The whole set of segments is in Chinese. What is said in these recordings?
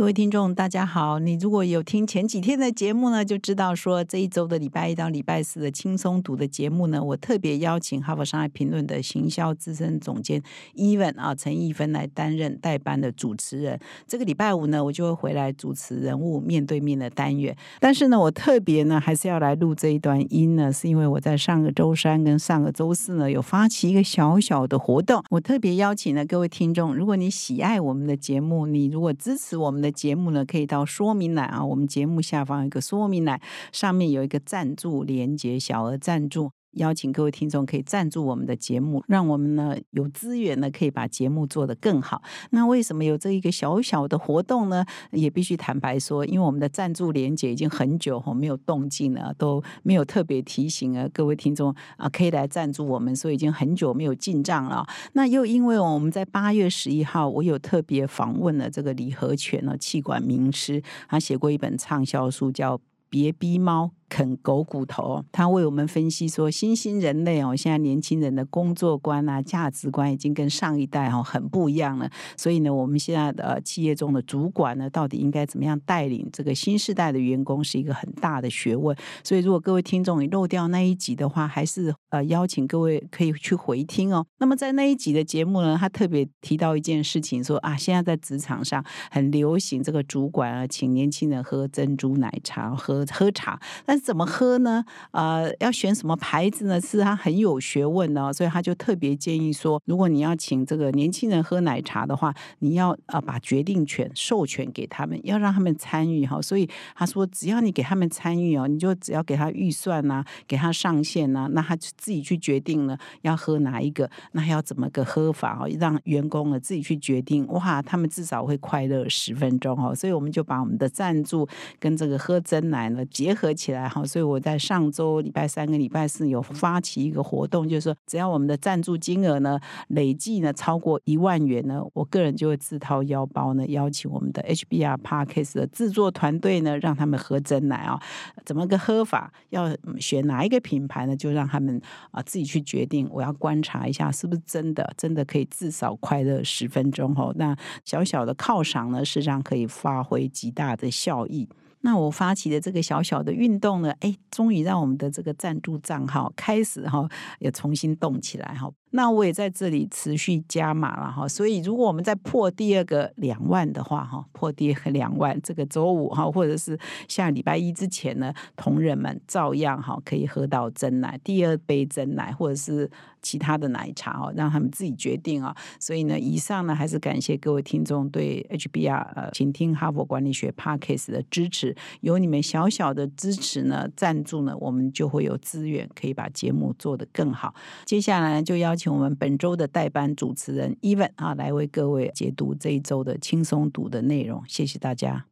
各位听众，大家好！你如果有听前几天的节目呢，就知道说这一周的礼拜一到礼拜四的轻松读的节目呢，我特别邀请《哈佛商业评论》的行销资深总监 Even 啊陈义芬来担任代班的主持人。这个礼拜五呢，我就会回来主持人物面对面的单元。但是呢，我特别呢还是要来录这一段音呢，是因为我在上个周三跟上个周四呢有发起一个小小的活动。我特别邀请了各位听众，如果你喜爱我们的节目，你如果支持我们的节目呢，可以到说明栏啊，我们节目下方有一个说明栏，上面有一个赞助连接，小额赞助。邀请各位听众可以赞助我们的节目，让我们呢有资源呢可以把节目做得更好。那为什么有这一个小小的活动呢？也必须坦白说，因为我们的赞助连接已经很久没有动静了，都没有特别提醒啊，各位听众啊可以来赞助我们，所以已经很久没有进账了。那又因为我们在八月十一号，我有特别访问了这个李和全呢，气管名师，他写过一本畅销书叫《别逼猫》。啃狗骨头，他为我们分析说，新兴人类哦，现在年轻人的工作观啊、价值观已经跟上一代哦很不一样了。所以呢，我们现在的企业中的主管呢，到底应该怎么样带领这个新时代的员工，是一个很大的学问。所以，如果各位听众你漏掉那一集的话，还是呃邀请各位可以去回听哦。那么在那一集的节目呢，他特别提到一件事情，说啊，现在在职场上很流行这个主管啊，请年轻人喝珍珠奶茶、喝喝茶，但怎么喝呢？呃，要选什么牌子呢？是他很有学问的，所以他就特别建议说，如果你要请这个年轻人喝奶茶的话，你要呃把决定权授权给他们，要让他们参与哈。所以他说，只要你给他们参与哦，你就只要给他预算呐，给他上限呐，那他就自己去决定了要喝哪一个，那要怎么个喝法哦，让员工呢自己去决定。哇，他们至少会快乐十分钟哦。所以我们就把我们的赞助跟这个喝真奶呢结合起来哈。所以我在上周礼拜三跟礼拜四有发起一个活动，就是说只要我们的赞助金额呢累计呢超过一万元呢，我个人就会自掏腰包呢邀请我们的 HBR Parkes 的制作团队呢，让他们喝真奶啊，怎么个喝法？要选哪一个品牌呢？就让他们啊自己去决定。我要观察一下是不是真的，真的可以至少快乐十分钟哦。那小小的犒赏呢，实际上可以发挥极大的效益。那我发起的这个小小的运动呢，哎，终于让我们的这个赞助账号开始哈，也重新动起来哈。那我也在这里持续加码了哈。所以如果我们再破第二个两万的话哈，破第二个两万，这个周五哈，或者是下礼拜一之前呢，同仁们照样哈可以喝到真奶，第二杯真奶，或者是其他的奶茶哦，让他们自己决定啊。所以呢，以上呢还是感谢各位听众对 HBR 呃，请听哈佛管理学 Parkes 的支持。有你们小小的支持呢，赞助呢，我们就会有资源可以把节目做得更好。接下来就邀请我们本周的代班主持人 Even 啊，来为各位解读这一周的轻松读的内容。谢谢大家。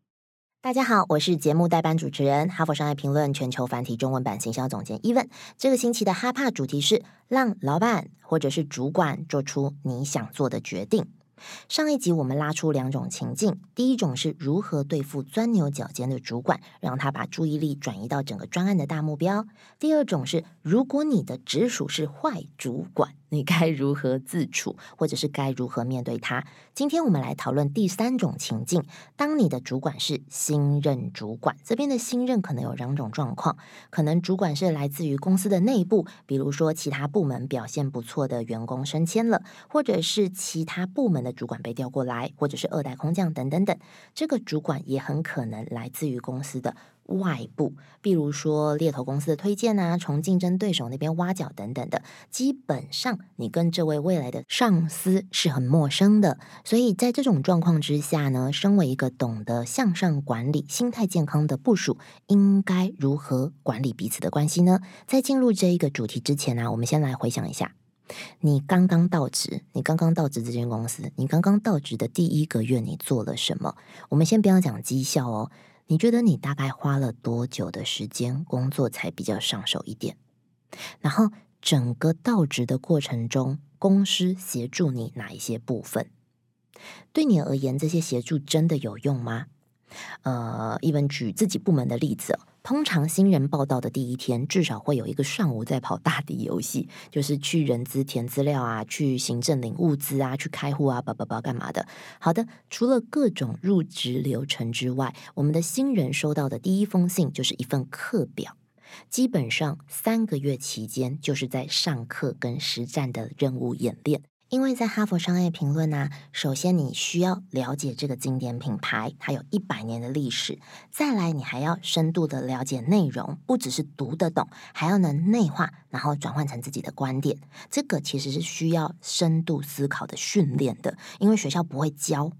大家好，我是节目代班主持人哈佛商业评论全球繁体中文版行销总监 Even。这个星期的哈帕主题是让老板或者是主管做出你想做的决定。上一集我们拉出两种情境，第一种是如何对付钻牛角尖的主管，让他把注意力转移到整个专案的大目标；第二种是如果你的直属是坏主管。你该如何自处，或者是该如何面对他？今天我们来讨论第三种情境：当你的主管是新任主管，这边的新任可能有两种状况，可能主管是来自于公司的内部，比如说其他部门表现不错的员工升迁了，或者是其他部门的主管被调过来，或者是二代空降等等等。这个主管也很可能来自于公司的。外部，比如说猎头公司的推荐啊，从竞争对手那边挖角等等的，基本上你跟这位未来的上司是很陌生的。所以在这种状况之下呢，身为一个懂得向上管理、心态健康的部署，应该如何管理彼此的关系呢？在进入这一个主题之前呢，我们先来回想一下，你刚刚到职，你刚刚到职这间公司，你刚刚到职的第一个月，你做了什么？我们先不要讲绩效哦。你觉得你大概花了多久的时间工作才比较上手一点？然后整个到职的过程中，公司协助你哪一些部分？对你而言，这些协助真的有用吗？呃，一文举自己部门的例子。通常新人报道的第一天，至少会有一个上午在跑大底游戏，就是去人资填资料啊，去行政领物资啊，去开户啊，叭叭叭干嘛的。好的，除了各种入职流程之外，我们的新人收到的第一封信就是一份课表，基本上三个月期间就是在上课跟实战的任务演练。因为在哈佛商业评论呢，首先你需要了解这个经典品牌，它有一百年的历史。再来，你还要深度的了解内容，不只是读得懂，还要能内化，然后转换成自己的观点。这个其实是需要深度思考的训练的，因为学校不会教。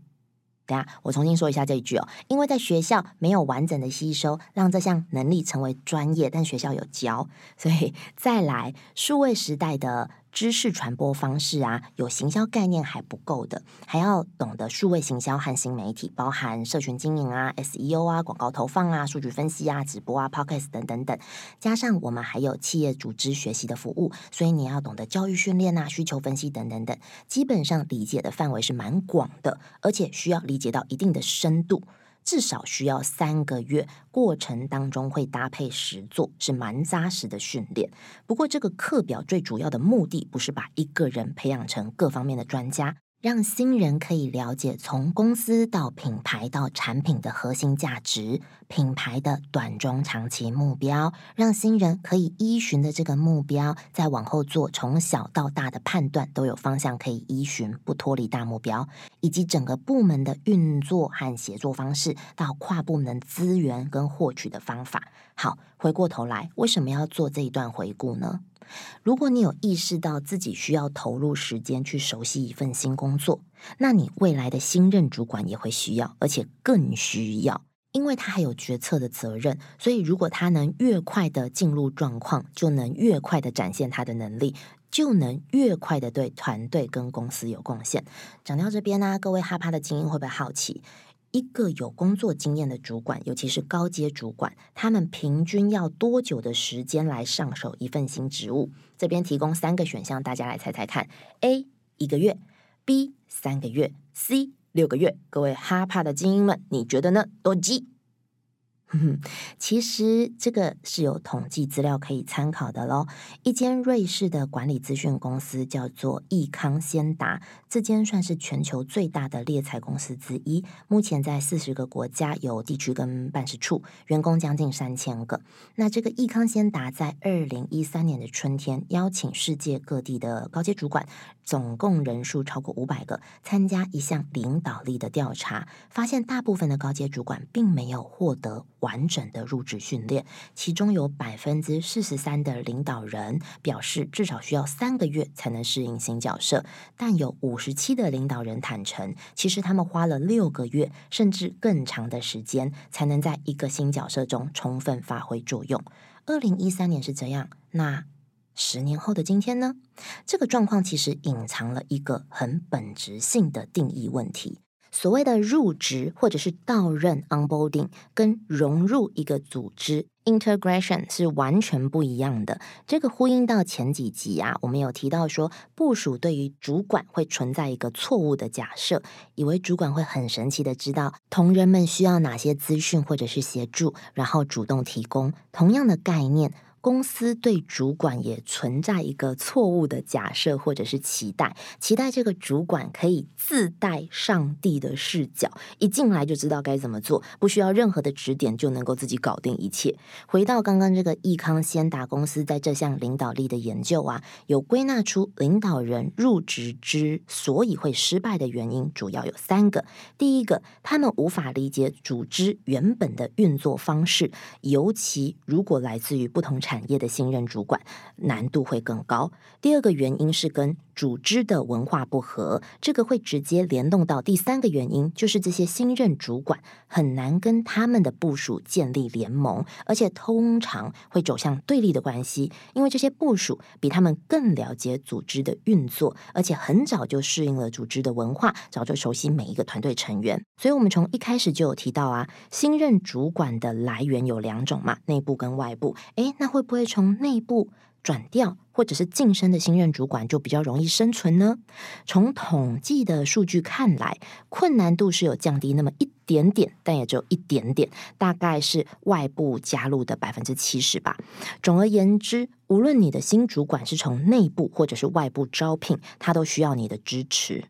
等下，我重新说一下这一句哦，因为在学校没有完整的吸收，让这项能力成为专业，但学校有教，所以再来数位时代的。知识传播方式啊，有行销概念还不够的，还要懂得数位行销和新媒体，包含社群经营啊、SEO 啊、广告投放啊、数据分析啊、直播啊、Podcast 等等等。加上我们还有企业组织学习的服务，所以你要懂得教育训练啊、需求分析等等等。基本上理解的范围是蛮广的，而且需要理解到一定的深度。至少需要三个月，过程当中会搭配实做，是蛮扎实的训练。不过，这个课表最主要的目的不是把一个人培养成各方面的专家。让新人可以了解从公司到品牌到产品的核心价值、品牌的短中长期目标，让新人可以依循的这个目标，再往后做从小到大的判断都有方向可以依循，不脱离大目标，以及整个部门的运作和协作方式，到跨部门资源跟获取的方法。好，回过头来，为什么要做这一段回顾呢？如果你有意识到自己需要投入时间去熟悉一份新工作，那你未来的新任主管也会需要，而且更需要，因为他还有决策的责任。所以，如果他能越快的进入状况，就能越快的展现他的能力，就能越快的对团队跟公司有贡献。讲到这边呢，各位哈帕的精英会不会好奇？一个有工作经验的主管，尤其是高阶主管，他们平均要多久的时间来上手一份新职务？这边提供三个选项，大家来猜猜看：A 一个月，B 三个月，C 六个月。各位哈帕的精英们，你觉得呢？多吉。其实这个是有统计资料可以参考的喽。一间瑞士的管理资讯公司叫做易康先达，这间算是全球最大的猎才公司之一。目前在四十个国家有地区跟办事处，员工将近三千个。那这个易康先达在二零一三年的春天，邀请世界各地的高阶主管，总共人数超过五百个，参加一项领导力的调查，发现大部分的高阶主管并没有获得。完整的入职训练，其中有百分之四十三的领导人表示至少需要三个月才能适应新角色，但有五十七的领导人坦诚，其实他们花了六个月甚至更长的时间才能在一个新角色中充分发挥作用。二零一三年是这样，那十年后的今天呢？这个状况其实隐藏了一个很本质性的定义问题。所谓的入职或者是到任 （onboarding） 跟融入一个组织 （integration） 是完全不一样的。这个呼应到前几集啊，我们有提到说，部署对于主管会存在一个错误的假设，以为主管会很神奇的知道同仁们需要哪些资讯或者是协助，然后主动提供同样的概念。公司对主管也存在一个错误的假设或者是期待，期待这个主管可以自带上帝的视角，一进来就知道该怎么做，不需要任何的指点就能够自己搞定一切。回到刚刚这个益康先达公司在这项领导力的研究啊，有归纳出领导人入职之所以会失败的原因，主要有三个。第一个，他们无法理解组织原本的运作方式，尤其如果来自于不同。产业的新任主管难度会更高。第二个原因是跟组织的文化不合，这个会直接联动到第三个原因，就是这些新任主管很难跟他们的部署建立联盟，而且通常会走向对立的关系，因为这些部署比他们更了解组织的运作，而且很早就适应了组织的文化，早就熟悉每一个团队成员。所以，我们从一开始就有提到啊，新任主管的来源有两种嘛，内部跟外部。诶，那会不会从内部？转调或者是晋升的新任主管就比较容易生存呢？从统计的数据看来，困难度是有降低那么一点点，但也只有一点点，大概是外部加入的百分之七十吧。总而言之，无论你的新主管是从内部或者是外部招聘，他都需要你的支持。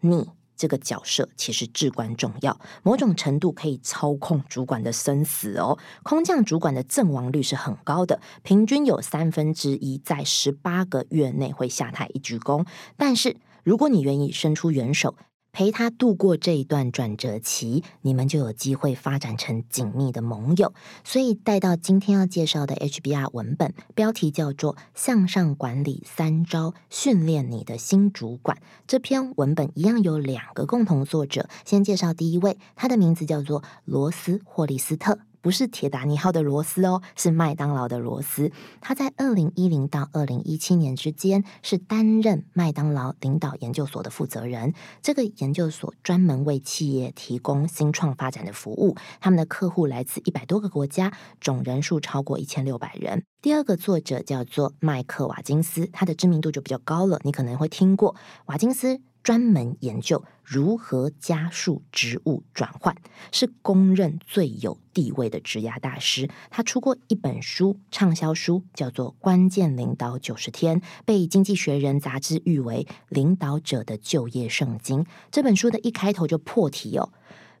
你。这个角色其实至关重要，某种程度可以操控主管的生死哦。空降主管的阵亡率是很高的，平均有三分之一在十八个月内会下台一鞠躬。但是如果你愿意伸出援手，陪他度过这一段转折期，你们就有机会发展成紧密的盟友。所以带到今天要介绍的 HBR 文本，标题叫做《向上管理三招训练你的新主管》。这篇文本一样有两个共同作者，先介绍第一位，他的名字叫做罗斯霍利斯特。不是铁达尼号的罗斯哦，是麦当劳的罗斯。他在二零一零到二零一七年之间是担任麦当劳领导研究所的负责人。这个研究所专门为企业提供新创发展的服务，他们的客户来自一百多个国家，总人数超过一千六百人。第二个作者叫做麦克瓦金斯，他的知名度就比较高了，你可能会听过瓦金斯。专门研究如何加速职务转换，是公认最有地位的职涯大师。他出过一本书，畅销书叫做《关键领导九十天》，被《经济学人》杂志誉为领导者的就业圣经。这本书的一开头就破题哦：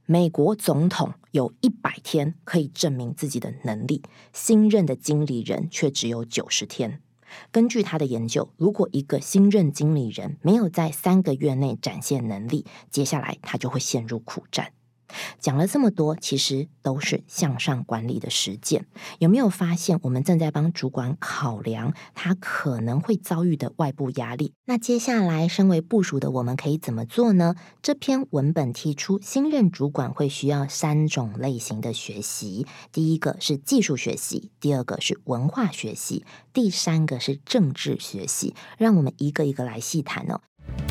美国总统有一百天可以证明自己的能力，新任的经理人却只有九十天。根据他的研究，如果一个新任经理人没有在三个月内展现能力，接下来他就会陷入苦战。讲了这么多，其实都是向上管理的实践。有没有发现，我们正在帮主管考量他可能会遭遇的外部压力？那接下来，身为部署的我们可以怎么做呢？这篇文本提出，新任主管会需要三种类型的学习：第一个是技术学习，第二个是文化学习，第三个是政治学习。让我们一个一个来细谈哦。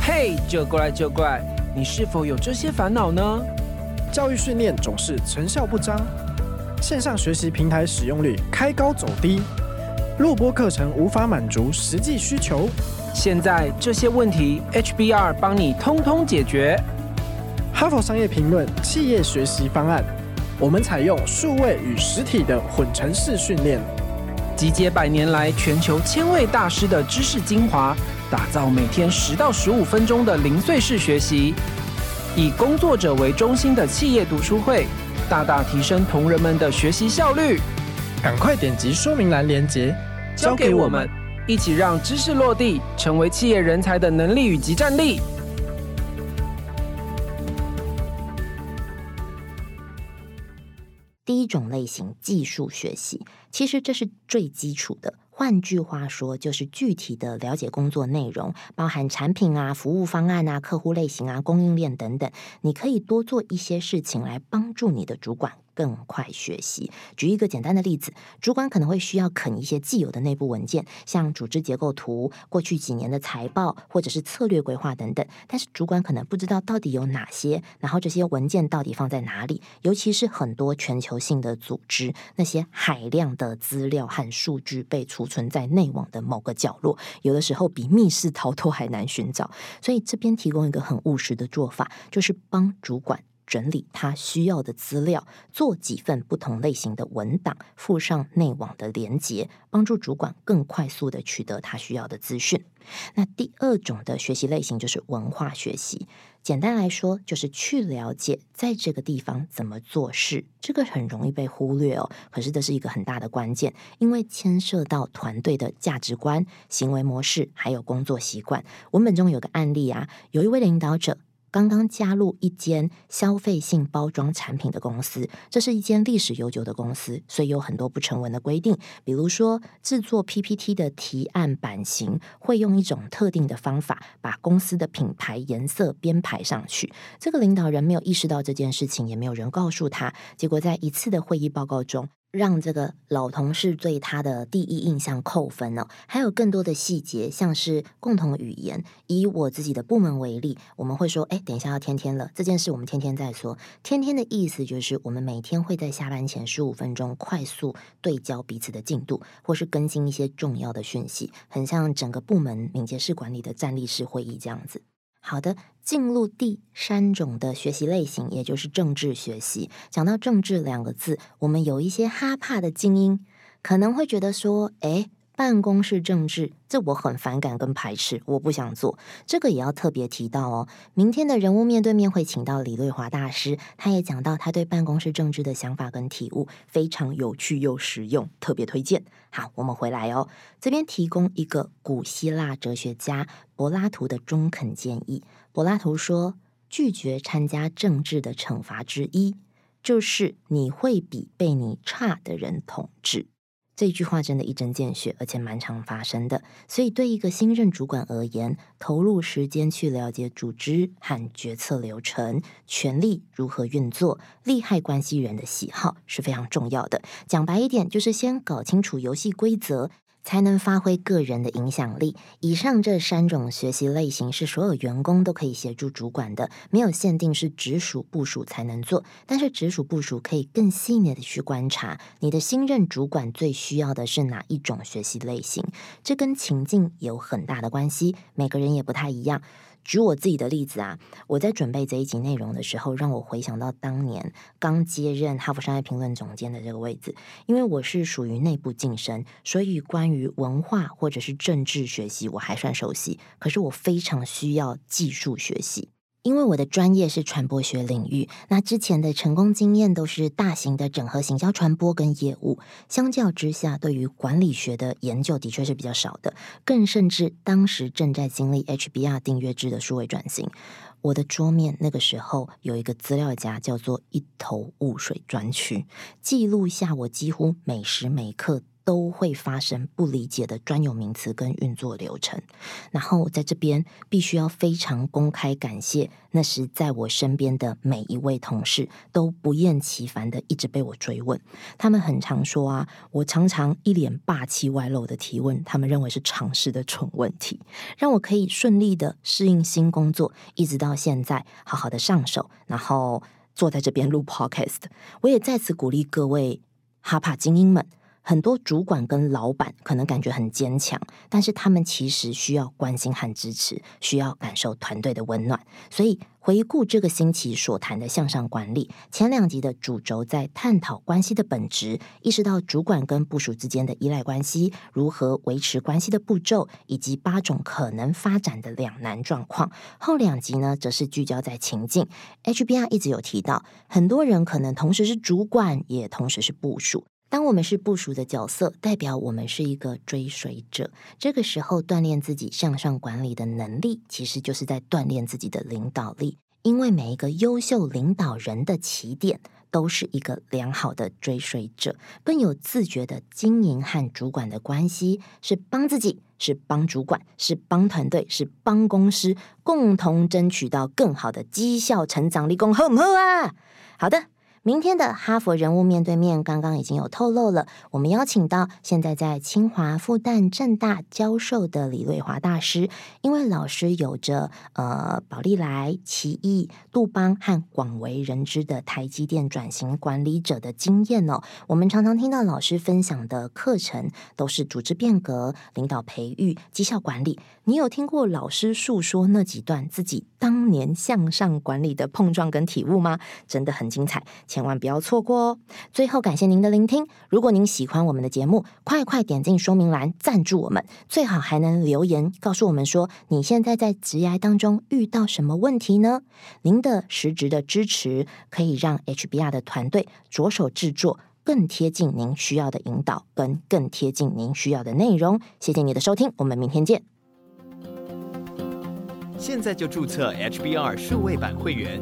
嘿，就过来就过来，你是否有这些烦恼呢？教育训练总是成效不彰，线上学习平台使用率开高走低，录播课程无法满足实际需求。现在这些问题，HBR 帮你通通解决。哈佛商业评论企业学习方案，我们采用数位与实体的混成式训练，集结百年来全球千位大师的知识精华，打造每天十到十五分钟的零碎式学习。以工作者为中心的企业读书会，大大提升同仁们的学习效率。赶快点击说明栏链接，交给我们，一起让知识落地，成为企业人才的能力与及战力。第一种类型，技术学习，其实这是最基础的。换句话说，就是具体的了解工作内容，包含产品啊、服务方案啊、客户类型啊、供应链等等。你可以多做一些事情来帮助你的主管。更快学习。举一个简单的例子，主管可能会需要啃一些既有的内部文件，像组织结构图、过去几年的财报，或者是策略规划等等。但是主管可能不知道到底有哪些，然后这些文件到底放在哪里。尤其是很多全球性的组织，那些海量的资料和数据被储存在内网的某个角落，有的时候比密室逃脱还难寻找。所以这边提供一个很务实的做法，就是帮主管。整理他需要的资料，做几份不同类型的文档，附上内网的连接，帮助主管更快速的取得他需要的资讯。那第二种的学习类型就是文化学习，简单来说就是去了解在这个地方怎么做事。这个很容易被忽略哦，可是这是一个很大的关键，因为牵涉到团队的价值观、行为模式还有工作习惯。文本中有个案例啊，有一位领导者。刚刚加入一间消费性包装产品的公司，这是一间历史悠久的公司，所以有很多不成文的规定。比如说，制作 PPT 的提案版型会用一种特定的方法，把公司的品牌颜色编排上去。这个领导人没有意识到这件事情，也没有人告诉他。结果在一次的会议报告中，让这个老同事对他的第一印象扣分呢？还有更多的细节，像是共同语言。以我自己的部门为例，我们会说：“哎，等一下要天天了，这件事我们天天再说。”天天的意思就是我们每天会在下班前十五分钟快速对焦彼此的进度，或是更新一些重要的讯息，很像整个部门敏捷式管理的站立式会议这样子。好的，进入第三种的学习类型，也就是政治学习。讲到政治两个字，我们有一些哈怕的精英可能会觉得说，哎。办公室政治，这我很反感跟排斥，我不想做。这个也要特别提到哦。明天的人物面对面会请到李瑞华大师，他也讲到他对办公室政治的想法跟体悟，非常有趣又实用，特别推荐。好，我们回来哦。这边提供一个古希腊哲学家柏拉图的中肯建议。柏拉图说，拒绝参加政治的惩罚之一，就是你会比被你差的人统治。这句话真的一针见血，而且蛮常发生的。所以，对一个新任主管而言，投入时间去了解组织和决策流程、权力如何运作、利害关系人的喜好是非常重要的。讲白一点，就是先搞清楚游戏规则。才能发挥个人的影响力。以上这三种学习类型是所有员工都可以协助主管的，没有限定是直属部署才能做。但是直属部署可以更细腻的去观察你的新任主管最需要的是哪一种学习类型，这跟情境有很大的关系。每个人也不太一样。举我自己的例子啊，我在准备这一集内容的时候，让我回想到当年刚接任哈佛商业评论总监的这个位置，因为我是属于内部晋升，所以关于文化或者是政治学习我还算熟悉，可是我非常需要技术学习。因为我的专业是传播学领域，那之前的成功经验都是大型的整合行销传播跟业务，相较之下，对于管理学的研究的确是比较少的。更甚至当时正在经历 HBR 订阅制的数位转型，我的桌面那个时候有一个资料夹叫做一头雾水专区，记录下我几乎每时每刻。都会发生不理解的专有名词跟运作流程，然后在这边必须要非常公开感谢那时在我身边的每一位同事，都不厌其烦的一直被我追问。他们很常说啊，我常常一脸霸气外露的提问，他们认为是常识的蠢问题，让我可以顺利的适应新工作，一直到现在好好的上手，然后坐在这边录 podcast。我也再次鼓励各位哈帕精英们。很多主管跟老板可能感觉很坚强，但是他们其实需要关心和支持，需要感受团队的温暖。所以回顾这个星期所谈的向上管理，前两集的主轴在探讨关系的本质，意识到主管跟部署之间的依赖关系，如何维持关系的步骤，以及八种可能发展的两难状况。后两集呢，则是聚焦在情境。HBR 一直有提到，很多人可能同时是主管，也同时是部署。当我们是部署的角色，代表我们是一个追随者。这个时候锻炼自己向上管理的能力，其实就是在锻炼自己的领导力。因为每一个优秀领导人的起点，都是一个良好的追随者，更有自觉的经营和主管的关系，是帮自己，是帮主管，是帮团队，是帮公司，共同争取到更好的绩效成长。立功，好唔好啊？好的。明天的哈佛人物面对面，刚刚已经有透露了。我们邀请到现在在清华、复旦、正大教授的李瑞华大师，因为老师有着呃宝利来、奇异、杜邦和广为人知的台积电转型管理者的经验哦。我们常常听到老师分享的课程都是组织变革、领导培育、绩效管理。你有听过老师诉说那几段自己当年向上管理的碰撞跟体悟吗？真的很精彩。千万不要错过哦！最后感谢您的聆听。如果您喜欢我们的节目，快快点进说明栏赞助我们，最好还能留言告诉我们说你现在在职涯当中遇到什么问题呢？您的实质的支持可以让 HBR 的团队着手制作更贴近您需要的引导，跟更贴近您需要的内容。谢谢你的收听，我们明天见。现在就注册 HBR 数位版会员，